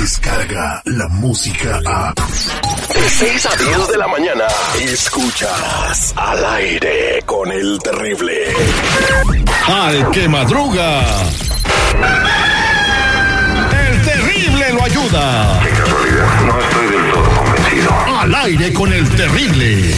llega la música a... De 6 a 10 de la mañana, escuchas al aire con el terrible. Al que madruga. El terrible lo ayuda. Qué casualidad, no estoy del todo convencido. Al aire con el terrible.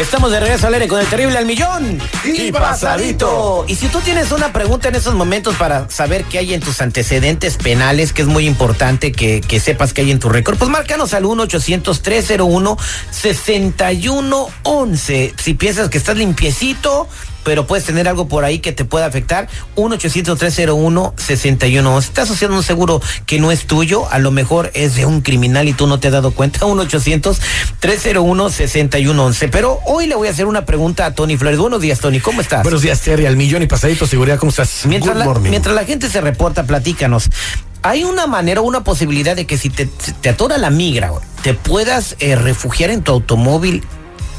Estamos de regreso al aire con el terrible al millón Y pasadito. Y si tú tienes una pregunta en esos momentos para saber qué hay en tus antecedentes penales, que es muy importante que, que sepas qué hay en tu récord, pues márcanos al 1-800-301-6111. Si piensas que estás limpiecito, pero puedes tener algo por ahí que te pueda afectar, 1-800-301-6111. Estás haciendo un seguro que no es tuyo, a lo mejor es de un criminal y tú no te has dado cuenta, 1-800-301-6111. Pero hoy le voy a hacer una pregunta a Tony Flores. Buenos días, Tony, ¿cómo estás? Buenos días, Terry, al millón y pasadito, seguridad, ¿cómo estás? Mientras Good la, morning. mientras la gente se reporta, platícanos. ¿Hay una manera o una posibilidad de que si te, atora la migra, te puedas eh, refugiar en tu automóvil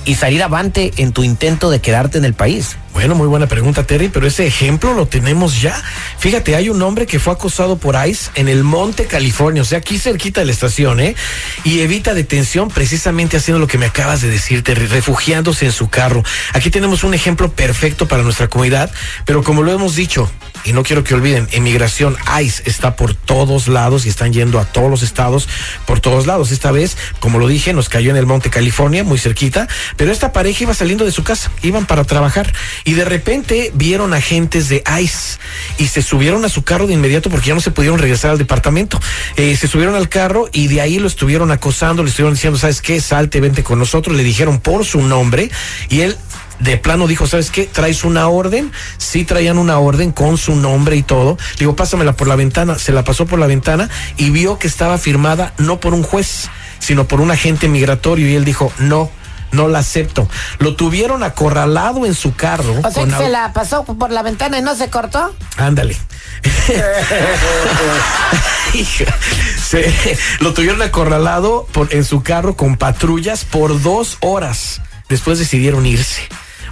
y salir avante en tu intento de quedarte en el país? Bueno, muy buena pregunta, Terry, pero ese ejemplo lo tenemos ya. Fíjate, hay un hombre que fue acosado por ICE en el Monte, California, o sea, aquí cerquita de la estación, ¿eh? Y evita detención precisamente haciendo lo que me acabas de decir, Terry, refugiándose en su carro. Aquí tenemos un ejemplo perfecto para nuestra comunidad, pero como lo hemos dicho, y no quiero que olviden, emigración ICE está por todos lados y están yendo a todos los estados por todos lados. Esta vez, como lo dije, nos cayó en el Monte, California, muy cerquita, pero esta pareja iba saliendo de su casa, iban para trabajar y de repente vieron agentes de ICE y se subieron a su carro de inmediato porque ya no se pudieron regresar al departamento. Eh, se subieron al carro y de ahí lo estuvieron acosando, le estuvieron diciendo, ¿sabes qué? Salte, vente con nosotros. Le dijeron por su nombre y él de plano dijo, ¿sabes qué? ¿Traes una orden? Sí traían una orden con su nombre y todo. Le digo, pásamela por la ventana. Se la pasó por la ventana y vio que estaba firmada no por un juez, sino por un agente migratorio y él dijo, no. No la acepto. Lo tuvieron acorralado en su carro. O sea, con que se la pasó por la ventana y no se cortó. Ándale. Se- lo tuvieron acorralado por, en su carro con patrullas por dos horas. Después decidieron irse.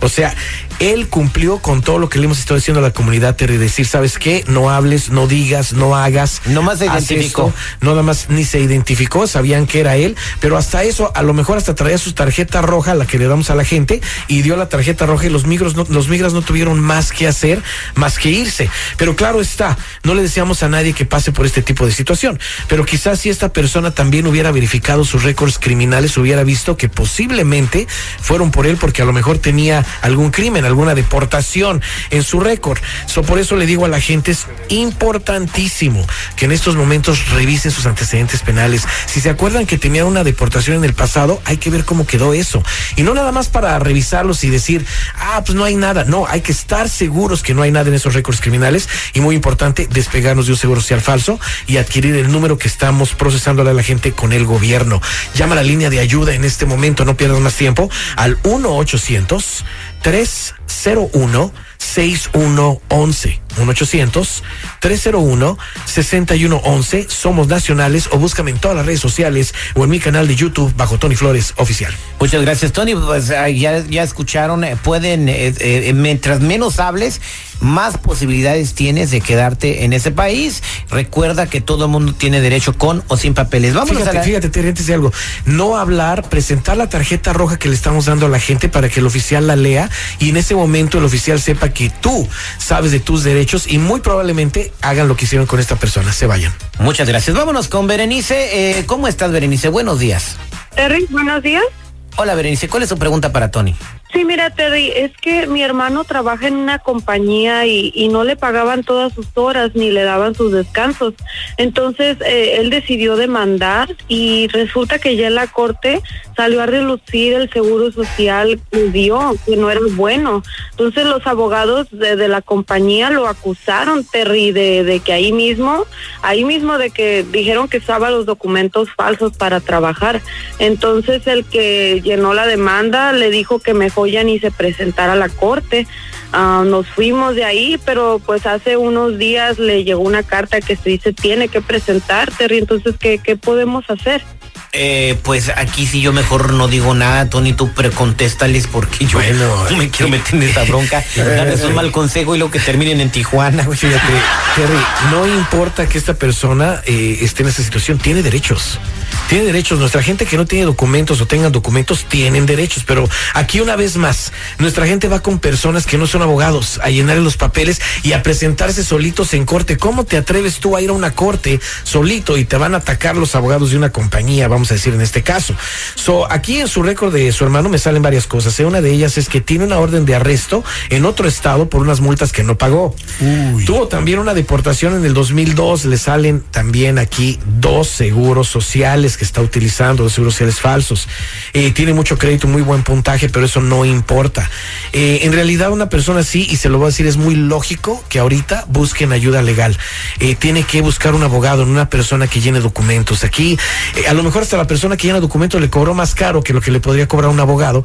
O sea, él cumplió con todo lo que le hemos estado diciendo a la comunidad, Terry, decir, ¿sabes qué? No hables, no digas, no hagas. Nomás se haz identificó. esto. No, nada más ni se identificó, sabían que era él, pero hasta eso, a lo mejor hasta traía su tarjeta roja, la que le damos a la gente, y dio la tarjeta roja y los migros no, los migras no tuvieron más que hacer, más que irse. Pero claro está, no le deseamos a nadie que pase por este tipo de situación, pero quizás si esta persona también hubiera verificado sus récords criminales, hubiera visto que posiblemente fueron por él porque a lo mejor tenía algún crimen, alguna deportación en su récord. So, por eso le digo a la gente, es importantísimo que en estos momentos revisen sus antecedentes penales. Si se acuerdan que tenía una deportación en el pasado, hay que ver cómo quedó eso. Y no nada más para revisarlos y decir, ah, pues no hay nada. No, hay que estar seguros que no hay nada en esos récords criminales. Y muy importante, despegarnos de un seguro social falso y adquirir el número que estamos procesándole a la gente con el gobierno. Llama a la línea de ayuda en este momento, no pierdas más tiempo, al 1 800 301 6111 1-800-301-6111. Somos nacionales o búscame en todas las redes sociales o en mi canal de YouTube bajo Tony Flores Oficial. Muchas gracias, Tony. Pues ah, ya, ya escucharon, eh, pueden, eh, eh, mientras menos hables, más posibilidades tienes de quedarte en ese país. Recuerda que todo el mundo tiene derecho con o sin papeles. Vamos a Fíjate, la... fíjate, de algo. No hablar, presentar la tarjeta roja que le estamos dando a la gente para que el oficial la lea y en ese momento el oficial sepa que tú sabes de tus derechos y muy probablemente hagan lo que hicieron con esta persona. Se vayan. Muchas gracias. Vámonos con Berenice. Eh, ¿Cómo estás, Berenice? Buenos días. Terry, buenos días. Hola, Berenice. ¿Cuál es su pregunta para Tony? Sí, mira, Terry, es que mi hermano trabaja en una compañía y, no le pagaban todas sus horas ni le daban sus descansos. Entonces, eh, él decidió demandar y resulta que ya en la corte salió a relucir el seguro social que dio, que no era bueno. Entonces, los abogados de, de la compañía lo acusaron, Terry, de, de que ahí mismo, ahí mismo de que dijeron que usaba los documentos falsos para trabajar. Entonces, el que llenó la demanda le dijo que mejor ya ni se presentara a la corte. Ah, nos fuimos de ahí, pero pues hace unos días le llegó una carta que se dice tiene que presentar, Terry. Entonces, ¿qué, qué podemos hacer? Eh, pues aquí sí yo mejor no digo nada, Tony, tú precontéstales porque yo Bueno, no me quiero meter en esta bronca. Darles un mal consejo y luego que terminen en Tijuana. Fíjate, Terry, no importa que esta persona eh, esté en esa situación, tiene derechos. Tiene derechos. Nuestra gente que no tiene documentos o tengan documentos tienen derechos. Pero aquí una vez más, nuestra gente va con personas que no son abogados a llenar los papeles y a presentarse solitos en corte. ¿Cómo te atreves tú a ir a una corte solito y te van a atacar los abogados de una compañía, vamos a decir en este caso? So, aquí en su récord de su hermano me salen varias cosas. ¿eh? Una de ellas es que tiene una orden de arresto en otro estado por unas multas que no pagó. Tuvo también una deportación en el 2002. Le salen también aquí dos seguros sociales que está utilizando, dos seguros sociales falsos. Eh, tiene mucho crédito, muy buen puntaje, pero eso no importa. Eh, en realidad, una persona así, y se lo voy a decir, es muy lógico que ahorita busquen ayuda legal. Eh, tiene que buscar un abogado, una persona que llene documentos. Aquí, a lo mejor hasta la persona que llena documentos le cobró más caro que lo que le podría cobrar un abogado,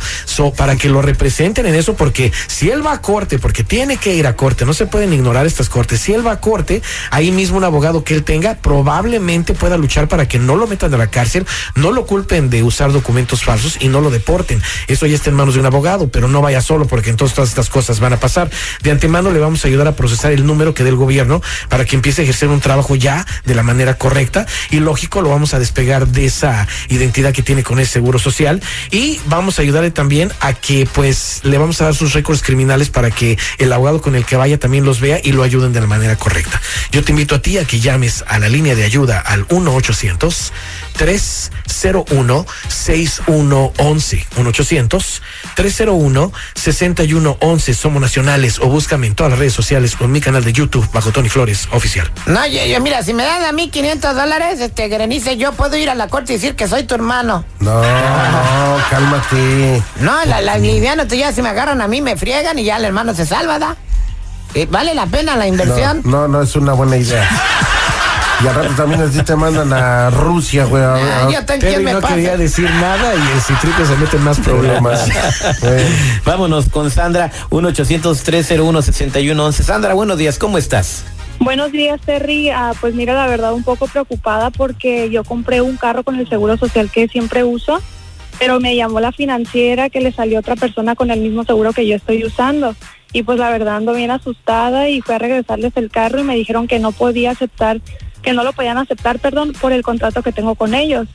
para que lo representen en eso, porque si él va a corte, porque tiene que ir a corte, no se pueden ignorar estas cortes. Si él va a corte, ahí mismo un abogado que él tenga probablemente pueda luchar para que no lo metan a la cárcel, no lo culpen de usar documentos falsos y no lo deporten. Eso ya está en manos de un abogado, pero no vaya solo porque entonces todas estas cosas van a pasar. De antemano le vamos a ayudar a procesar el número que dé el gobierno para que empiece a ejercer un trabajo ya de la manera correcta y lógico lo vamos a despegar de esa identidad que tiene con el seguro social y vamos a ayudarle también a que pues le vamos a dar sus récords criminales para que el abogado con el que vaya también los vea y lo ayuden de la manera correcta. Yo te invito a ti a que llames a la línea de ayuda al 1 800 301 6111 1 800 301 6111 Somos nacionales o búscame en todas las redes sociales o en mi canal de YouTube bajo Tony Flores oficial. No, yo, yo, mira, si me dan a mí 500 dólares, este, Grenice, yo puedo ir a la corte y decir que soy tu hermano. No, no, cálmate. No, la, la liviana, tú ya si me agarran a mí me friegan y ya el hermano se salva, ¿da? Eh, ¿Vale la pena la inversión? No, no, no es una buena idea. Y al rato también así te mandan a Rusia, güey. a- Ah, a- yo te Terry no pasa? quería decir nada y el citripe se mete en más problemas. Eh, Vámonos con Sandra, 1-800-301-6111. Sandra, buenos días, ¿cómo estás? Buenos días, Terry. Ah, pues mira, la verdad, un poco preocupada porque yo compré un carro con el seguro social que siempre uso, pero me llamó la financiera que le salió otra persona con el mismo seguro que yo estoy usando. Y pues la verdad ando bien asustada y fui a regresarles el carro y me dijeron que no podía aceptar, que no lo podían aceptar, perdón, por el contrato que tengo con ellos.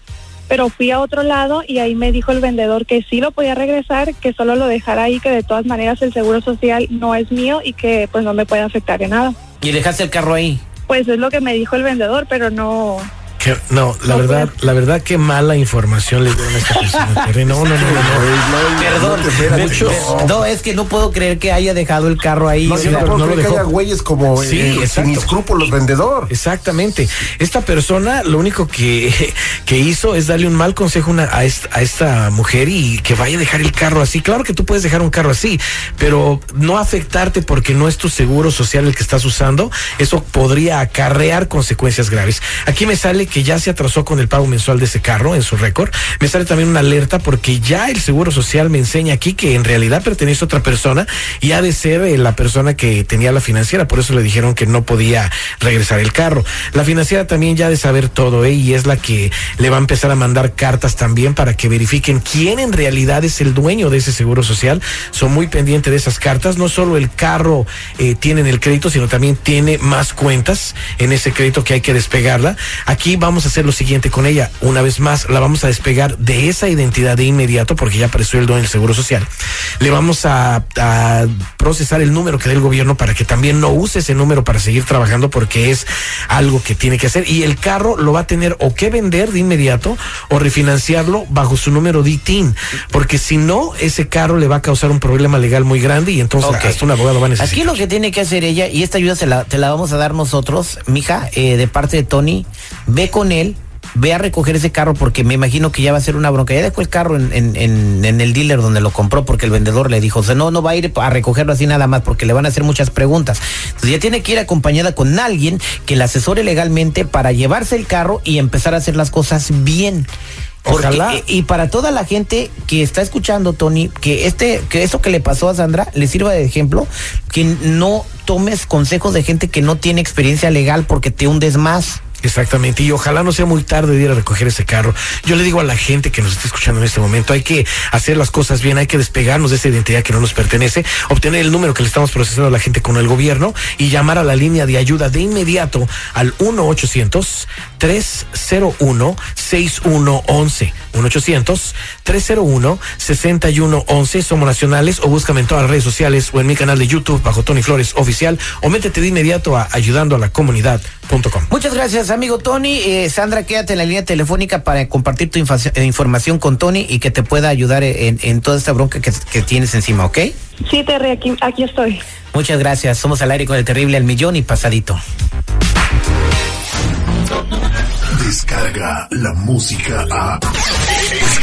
Pero fui a otro lado y ahí me dijo el vendedor que sí lo podía regresar, que solo lo dejara ahí, que de todas maneras el seguro social no es mío y que pues no me puede afectar en nada. Y dejaste el carro ahí. Pues es lo que me dijo el vendedor, pero no. Que- no, la No verdad, la verdad que mala información le dieron a esta persona. Terry. No, no, no, no. no. Perdón, no mucho- no. es que no puedo creer que haya dejado el carro ahí. No, o yo sea, no puedo no lo creer que dejó. haya güeyes como Sí, eh, sin escrúpulos vendedor. Exactamente. Esta persona lo único que, que hizo es darle un mal consejo una- a, esta, a esta mujer y que vaya a dejar el carro así. Claro que tú puedes dejar un carro así, pero no afectarte porque no es tu seguro social el que estás usando. Eso podría acarrear consecuencias graves. Aquí me sale que ya se atrasó con el pago mensual de ese carro en su récord. Me sale también una alerta porque ya el seguro social me enseña aquí que en realidad pertenece a otra persona y ha de ser eh, la persona que tenía la financiera. Por eso le dijeron que no podía regresar el carro. La financiera también ya ha de saber todo, ¿eh? Y es la que le va a empezar a mandar cartas también para que verifiquen quién en realidad es el dueño de ese seguro social. Son muy pendientes de esas cartas. No solo el carro eh, tiene en el crédito, sino también tiene más cuentas en ese crédito que hay que despegarla. Aquí vamos a hacer lo siguiente con ella. Una vez más, la vamos a despegar de esa identidad de inmediato porque ya apareció el dueño del seguro social. Le vamos a, a procesar el número que dé el gobierno para que también no use ese número para seguir trabajando porque es algo que tiene que hacer. Y el carro lo va a tener o que vender de inmediato o refinanciarlo bajo su número DITIN. Porque si no, ese carro le va a causar un problema legal muy grande y entonces Ok. hasta un abogado va a necesitar. Aquí lo que tiene que hacer ella, y esta ayuda se la, te la vamos a dar nosotros, mija, eh, de parte de Tony, ve con él, ve a recoger ese carro porque me imagino que ya va a ser una bronca. Ya dejó el carro en, en, en, en el dealer donde lo compró porque el vendedor le dijo, o sea, no, no va a ir a recogerlo así nada más porque le van a hacer muchas preguntas. Entonces ya tiene que ir acompañada con alguien que la asesore legalmente para llevarse el carro y empezar a hacer las cosas bien. Porque, Ojalá. eh, y para toda la gente que está escuchando, Tony, que este, que eso que le pasó a Sandra le sirva de ejemplo, que no tomes consejos de gente que no tiene experiencia legal porque te hundes más. Exactamente, y ojalá no sea muy tarde de ir a recoger ese carro. Yo le digo a la gente que nos está escuchando en este momento, hay que hacer las cosas bien, hay que despegarnos de esa identidad que no nos pertenece, obtener el número que le estamos procesando a la gente con el gobierno y llamar a la línea de ayuda de inmediato al 1-800-301-6111. 1-800-301-6111. Somos nacionales o búscame en todas las redes sociales o en mi canal de YouTube bajo Tony Flores Oficial o métete de inmediato a ayudando a la comunidad.com. Muchas gracias, amigo Tony. Eh, Sandra, quédate en la línea telefónica para compartir tu infa- eh, información con Tony y que te pueda ayudar en, en toda esta bronca que, que tienes encima, ¿ok? Sí, Terry, aquí, aquí estoy. Muchas gracias. Somos al aire con el terrible al millón y pasadito. Descarga la música a.